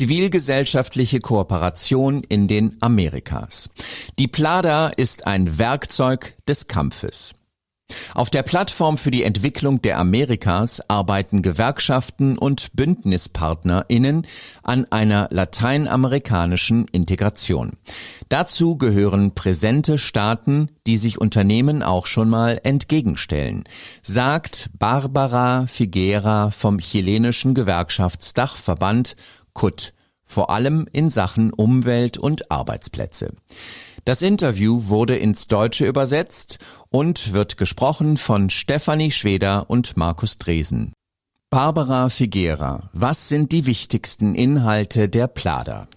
Zivilgesellschaftliche Kooperation in den Amerikas. Die Plada ist ein Werkzeug des Kampfes. Auf der Plattform für die Entwicklung der Amerikas arbeiten Gewerkschaften und Bündnispartnerinnen an einer lateinamerikanischen Integration. Dazu gehören präsente Staaten, die sich Unternehmen auch schon mal entgegenstellen, sagt Barbara Figuera vom chilenischen Gewerkschaftsdachverband KUT, vor allem in Sachen Umwelt und Arbeitsplätze. Das Interview wurde ins Deutsche übersetzt und wird gesprochen von Stefanie Schweder und Markus Dresen. Barbara Figuera, was sind die wichtigsten Inhalte der Plada?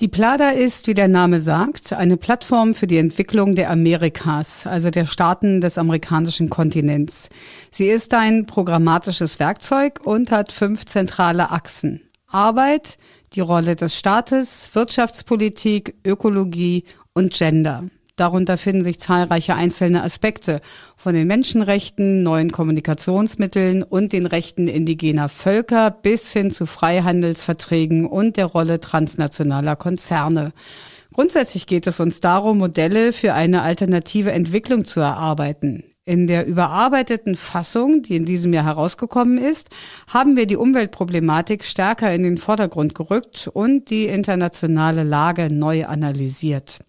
Die Plada ist, wie der Name sagt, eine Plattform für die Entwicklung der Amerikas, also der Staaten des amerikanischen Kontinents. Sie ist ein programmatisches Werkzeug und hat fünf zentrale Achsen. Arbeit, die Rolle des Staates, Wirtschaftspolitik, Ökologie und Gender. Darunter finden sich zahlreiche einzelne Aspekte von den Menschenrechten, neuen Kommunikationsmitteln und den Rechten indigener Völker bis hin zu Freihandelsverträgen und der Rolle transnationaler Konzerne. Grundsätzlich geht es uns darum, Modelle für eine alternative Entwicklung zu erarbeiten. In der überarbeiteten Fassung, die in diesem Jahr herausgekommen ist, haben wir die Umweltproblematik stärker in den Vordergrund gerückt und die internationale Lage neu analysiert.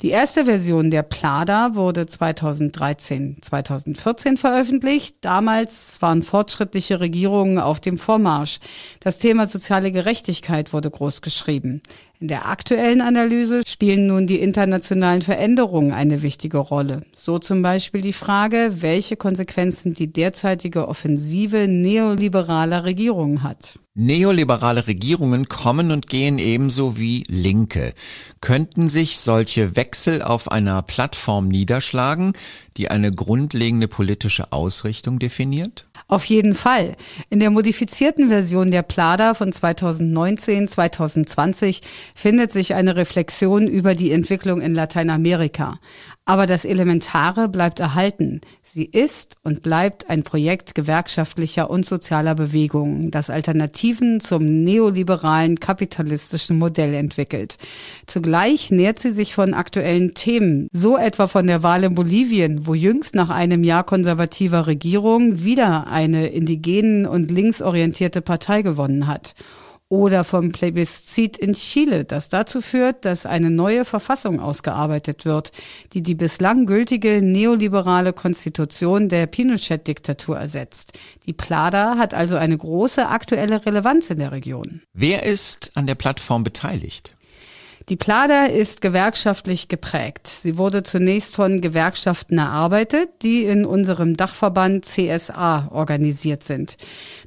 Die erste Version der Plada wurde 2013, 2014 veröffentlicht. Damals waren fortschrittliche Regierungen auf dem Vormarsch. Das Thema soziale Gerechtigkeit wurde groß geschrieben. In der aktuellen Analyse spielen nun die internationalen Veränderungen eine wichtige Rolle. So zum Beispiel die Frage, welche Konsequenzen die derzeitige Offensive neoliberaler Regierungen hat. Neoliberale Regierungen kommen und gehen ebenso wie Linke. Könnten sich solche Wechsel auf einer Plattform niederschlagen, die eine grundlegende politische Ausrichtung definiert? Auf jeden Fall. In der modifizierten Version der Plada von 2019-2020 findet sich eine Reflexion über die Entwicklung in Lateinamerika. Aber das Elementare bleibt erhalten. Sie ist und bleibt ein Projekt gewerkschaftlicher und sozialer Bewegungen, das Alternativen zum neoliberalen kapitalistischen Modell entwickelt. Zugleich nährt sie sich von aktuellen Themen, so etwa von der Wahl in Bolivien, wo jüngst nach einem Jahr konservativer Regierung wieder eine indigenen und linksorientierte Partei gewonnen hat oder vom Plebiszit in Chile, das dazu führt, dass eine neue Verfassung ausgearbeitet wird, die die bislang gültige neoliberale Konstitution der Pinochet-Diktatur ersetzt. Die Plada hat also eine große aktuelle Relevanz in der Region. Wer ist an der Plattform beteiligt? Die Plada ist gewerkschaftlich geprägt. Sie wurde zunächst von Gewerkschaften erarbeitet, die in unserem Dachverband CSA organisiert sind.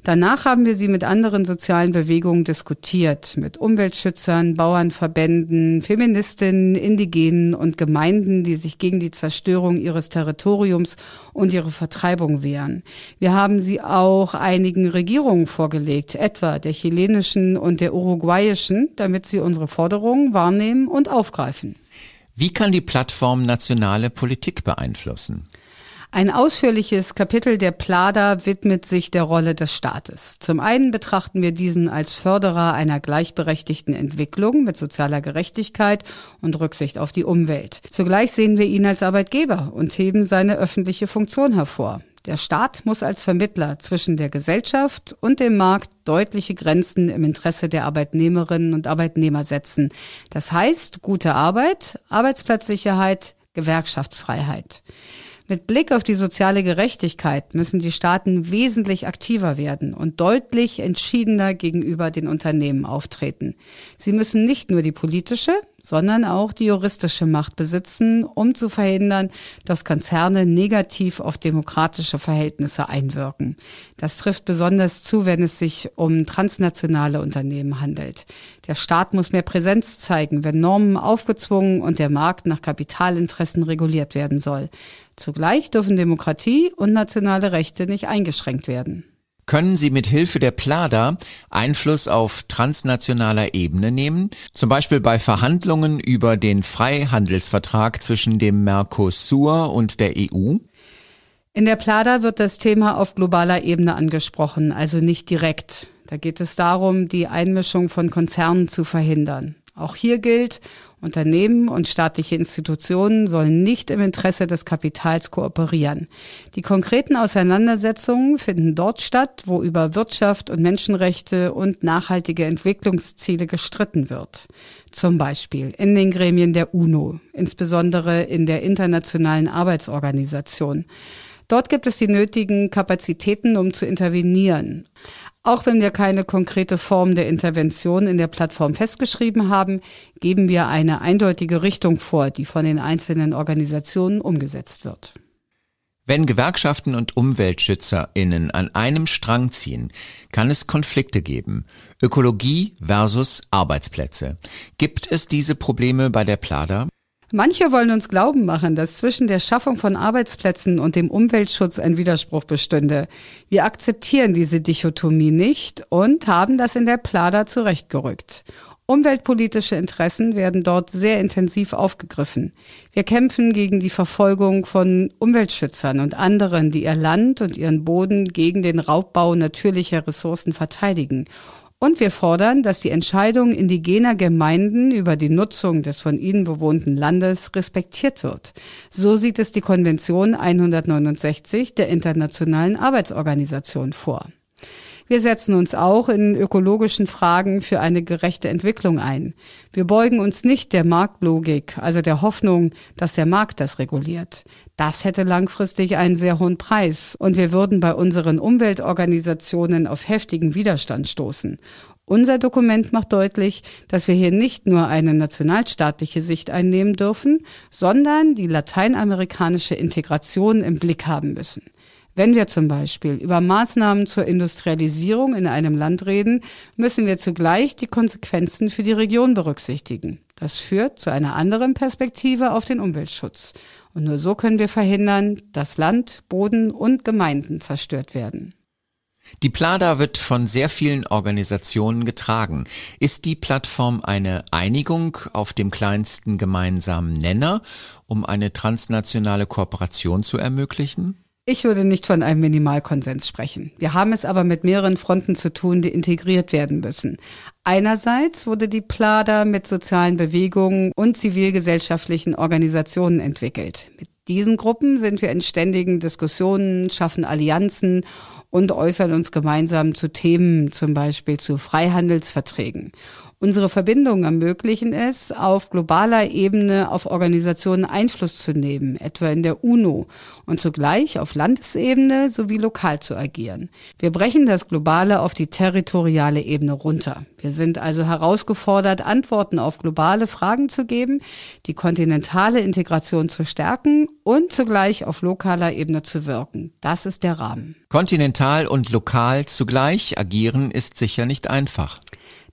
Danach haben wir sie mit anderen sozialen Bewegungen diskutiert, mit Umweltschützern, Bauernverbänden, Feministinnen, Indigenen und Gemeinden, die sich gegen die Zerstörung ihres Territoriums und ihre Vertreibung wehren. Wir haben sie auch einigen Regierungen vorgelegt, etwa der chilenischen und der uruguayischen, damit sie unsere Forderungen wahrnehmen wahrnehmen und aufgreifen. Wie kann die Plattform nationale Politik beeinflussen? Ein ausführliches Kapitel der Plada widmet sich der Rolle des Staates. Zum einen betrachten wir diesen als Förderer einer gleichberechtigten Entwicklung mit sozialer Gerechtigkeit und Rücksicht auf die Umwelt. Zugleich sehen wir ihn als Arbeitgeber und heben seine öffentliche Funktion hervor. Der Staat muss als Vermittler zwischen der Gesellschaft und dem Markt deutliche Grenzen im Interesse der Arbeitnehmerinnen und Arbeitnehmer setzen. Das heißt gute Arbeit, Arbeitsplatzsicherheit, Gewerkschaftsfreiheit. Mit Blick auf die soziale Gerechtigkeit müssen die Staaten wesentlich aktiver werden und deutlich entschiedener gegenüber den Unternehmen auftreten. Sie müssen nicht nur die politische, sondern auch die juristische Macht besitzen, um zu verhindern, dass Konzerne negativ auf demokratische Verhältnisse einwirken. Das trifft besonders zu, wenn es sich um transnationale Unternehmen handelt. Der Staat muss mehr Präsenz zeigen, wenn Normen aufgezwungen und der Markt nach Kapitalinteressen reguliert werden soll. Zugleich dürfen Demokratie und nationale Rechte nicht eingeschränkt werden können sie mit Hilfe der Plada Einfluss auf transnationaler Ebene nehmen, zum Beispiel bei Verhandlungen über den Freihandelsvertrag zwischen dem Mercosur und der EU? In der Plada wird das Thema auf globaler Ebene angesprochen, also nicht direkt. Da geht es darum, die Einmischung von Konzernen zu verhindern. Auch hier gilt, Unternehmen und staatliche Institutionen sollen nicht im Interesse des Kapitals kooperieren. Die konkreten Auseinandersetzungen finden dort statt, wo über Wirtschaft und Menschenrechte und nachhaltige Entwicklungsziele gestritten wird. Zum Beispiel in den Gremien der UNO, insbesondere in der Internationalen Arbeitsorganisation. Dort gibt es die nötigen Kapazitäten, um zu intervenieren. Auch wenn wir keine konkrete Form der Intervention in der Plattform festgeschrieben haben, geben wir eine eindeutige Richtung vor, die von den einzelnen Organisationen umgesetzt wird. Wenn Gewerkschaften und UmweltschützerInnen an einem Strang ziehen, kann es Konflikte geben. Ökologie versus Arbeitsplätze. Gibt es diese Probleme bei der Plada? Manche wollen uns glauben machen, dass zwischen der Schaffung von Arbeitsplätzen und dem Umweltschutz ein Widerspruch bestünde. Wir akzeptieren diese Dichotomie nicht und haben das in der Plada zurechtgerückt. Umweltpolitische Interessen werden dort sehr intensiv aufgegriffen. Wir kämpfen gegen die Verfolgung von Umweltschützern und anderen, die ihr Land und ihren Boden gegen den Raubbau natürlicher Ressourcen verteidigen und wir fordern, dass die Entscheidung indigener Gemeinden über die Nutzung des von ihnen bewohnten Landes respektiert wird. So sieht es die Konvention 169 der Internationalen Arbeitsorganisation vor. Wir setzen uns auch in ökologischen Fragen für eine gerechte Entwicklung ein. Wir beugen uns nicht der Marktlogik, also der Hoffnung, dass der Markt das reguliert. Das hätte langfristig einen sehr hohen Preis und wir würden bei unseren Umweltorganisationen auf heftigen Widerstand stoßen. Unser Dokument macht deutlich, dass wir hier nicht nur eine nationalstaatliche Sicht einnehmen dürfen, sondern die lateinamerikanische Integration im Blick haben müssen. Wenn wir zum Beispiel über Maßnahmen zur Industrialisierung in einem Land reden, müssen wir zugleich die Konsequenzen für die Region berücksichtigen. Das führt zu einer anderen Perspektive auf den Umweltschutz. Und nur so können wir verhindern, dass Land, Boden und Gemeinden zerstört werden. Die Plada wird von sehr vielen Organisationen getragen. Ist die Plattform eine Einigung auf dem kleinsten gemeinsamen Nenner, um eine transnationale Kooperation zu ermöglichen? Ich würde nicht von einem Minimalkonsens sprechen. Wir haben es aber mit mehreren Fronten zu tun, die integriert werden müssen. Einerseits wurde die Plada mit sozialen Bewegungen und zivilgesellschaftlichen Organisationen entwickelt. Mit diesen Gruppen sind wir in ständigen Diskussionen, schaffen Allianzen und äußern uns gemeinsam zu Themen, zum Beispiel zu Freihandelsverträgen. Unsere Verbindungen ermöglichen es, auf globaler Ebene auf Organisationen Einfluss zu nehmen, etwa in der UNO, und zugleich auf Landesebene sowie lokal zu agieren. Wir brechen das Globale auf die territoriale Ebene runter. Wir sind also herausgefordert, Antworten auf globale Fragen zu geben, die kontinentale Integration zu stärken und zugleich auf lokaler Ebene zu wirken. Das ist der Rahmen. Kontinental und lokal zugleich agieren ist sicher nicht einfach.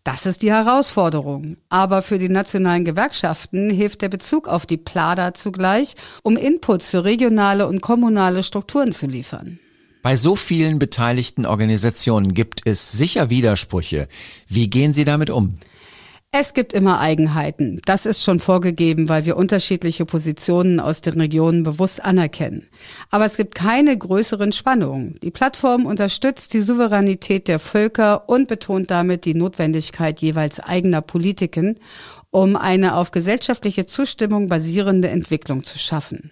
Das ist die Herausforderung. Aber für die nationalen Gewerkschaften hilft der Bezug auf die Plada zugleich, um Inputs für regionale und kommunale Strukturen zu liefern. Bei so vielen beteiligten Organisationen gibt es sicher Widersprüche. Wie gehen Sie damit um? Es gibt immer Eigenheiten. Das ist schon vorgegeben, weil wir unterschiedliche Positionen aus den Regionen bewusst anerkennen. Aber es gibt keine größeren Spannungen. Die Plattform unterstützt die Souveränität der Völker und betont damit die Notwendigkeit jeweils eigener Politiken um eine auf gesellschaftliche Zustimmung basierende Entwicklung zu schaffen.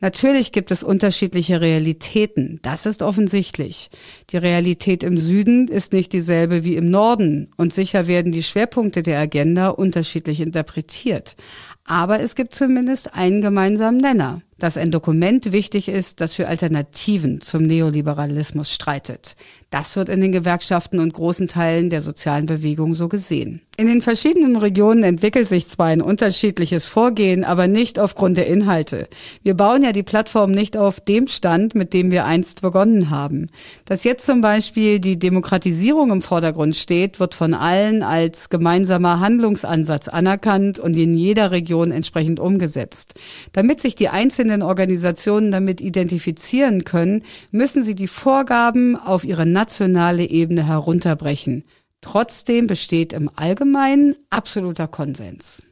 Natürlich gibt es unterschiedliche Realitäten, das ist offensichtlich. Die Realität im Süden ist nicht dieselbe wie im Norden und sicher werden die Schwerpunkte der Agenda unterschiedlich interpretiert. Aber es gibt zumindest einen gemeinsamen Nenner dass ein Dokument wichtig ist, das für Alternativen zum Neoliberalismus streitet. Das wird in den Gewerkschaften und großen Teilen der sozialen Bewegung so gesehen. In den verschiedenen Regionen entwickelt sich zwar ein unterschiedliches Vorgehen, aber nicht aufgrund der Inhalte. Wir bauen ja die Plattform nicht auf dem Stand, mit dem wir einst begonnen haben. Dass jetzt zum Beispiel die Demokratisierung im Vordergrund steht, wird von allen als gemeinsamer Handlungsansatz anerkannt und in jeder Region entsprechend umgesetzt. Damit sich die einzelnen Organisationen damit identifizieren können, müssen sie die Vorgaben auf ihre nationale Ebene herunterbrechen. Trotzdem besteht im Allgemeinen absoluter Konsens.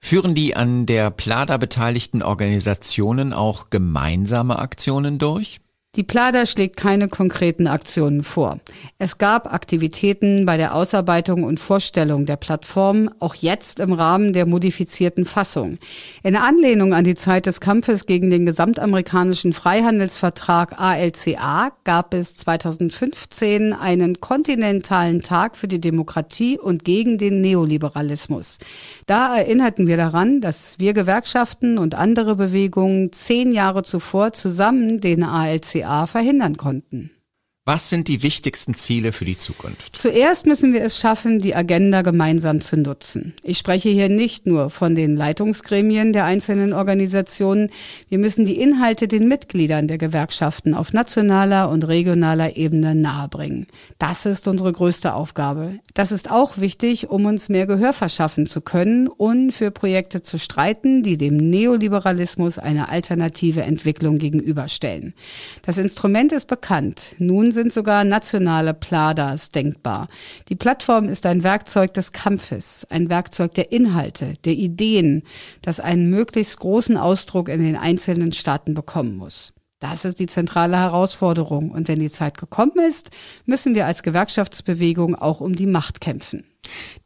Führen die an der Plada beteiligten Organisationen auch gemeinsame Aktionen durch? Die Plada schlägt keine konkreten Aktionen vor. Es gab Aktivitäten bei der Ausarbeitung und Vorstellung der Plattform, auch jetzt im Rahmen der modifizierten Fassung. In Anlehnung an die Zeit des Kampfes gegen den gesamtamerikanischen Freihandelsvertrag ALCA gab es 2015 einen kontinentalen Tag für die Demokratie und gegen den Neoliberalismus. Da erinnerten wir daran, dass wir Gewerkschaften und andere Bewegungen zehn Jahre zuvor zusammen den ALCA DDR verhindern konnten. Was sind die wichtigsten Ziele für die Zukunft? Zuerst müssen wir es schaffen, die Agenda gemeinsam zu nutzen. Ich spreche hier nicht nur von den Leitungsgremien der einzelnen Organisationen. Wir müssen die Inhalte den Mitgliedern der Gewerkschaften auf nationaler und regionaler Ebene nahebringen. Das ist unsere größte Aufgabe. Das ist auch wichtig, um uns mehr Gehör verschaffen zu können und für Projekte zu streiten, die dem Neoliberalismus eine alternative Entwicklung gegenüberstellen. Das Instrument ist bekannt. Nun sind sogar nationale Pladas denkbar. Die Plattform ist ein Werkzeug des Kampfes, ein Werkzeug der Inhalte, der Ideen, das einen möglichst großen Ausdruck in den einzelnen Staaten bekommen muss. Das ist die zentrale Herausforderung. Und wenn die Zeit gekommen ist, müssen wir als Gewerkschaftsbewegung auch um die Macht kämpfen.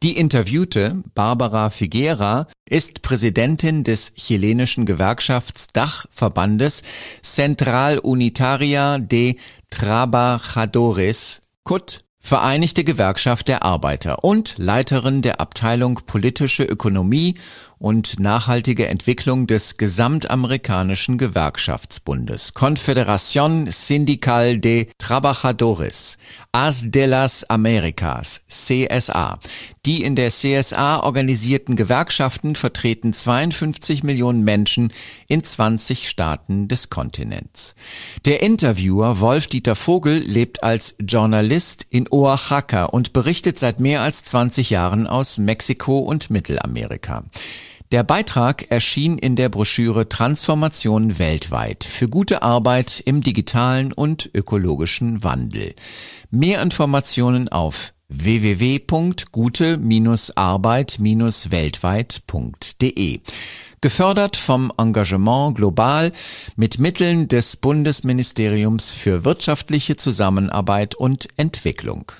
Die Interviewte, Barbara Figuera, ist Präsidentin des chilenischen Gewerkschaftsdachverbandes Central Unitaria de Trabajadores, KUT, Vereinigte Gewerkschaft der Arbeiter und Leiterin der Abteilung Politische Ökonomie und nachhaltige Entwicklung des Gesamtamerikanischen Gewerkschaftsbundes Confederación Sindical de Trabajadores, AS de las Americas, CSA. Die in der CSA organisierten Gewerkschaften vertreten 52 Millionen Menschen in 20 Staaten des Kontinents. Der Interviewer Wolf-Dieter Vogel lebt als Journalist Oaxaca und berichtet seit mehr als 20 Jahren aus Mexiko und Mittelamerika. Der Beitrag erschien in der Broschüre Transformation weltweit für gute Arbeit im digitalen und ökologischen Wandel. Mehr Informationen auf www.gute-arbeit-weltweit.de. Gefördert vom Engagement Global mit Mitteln des Bundesministeriums für wirtschaftliche Zusammenarbeit und Entwicklung.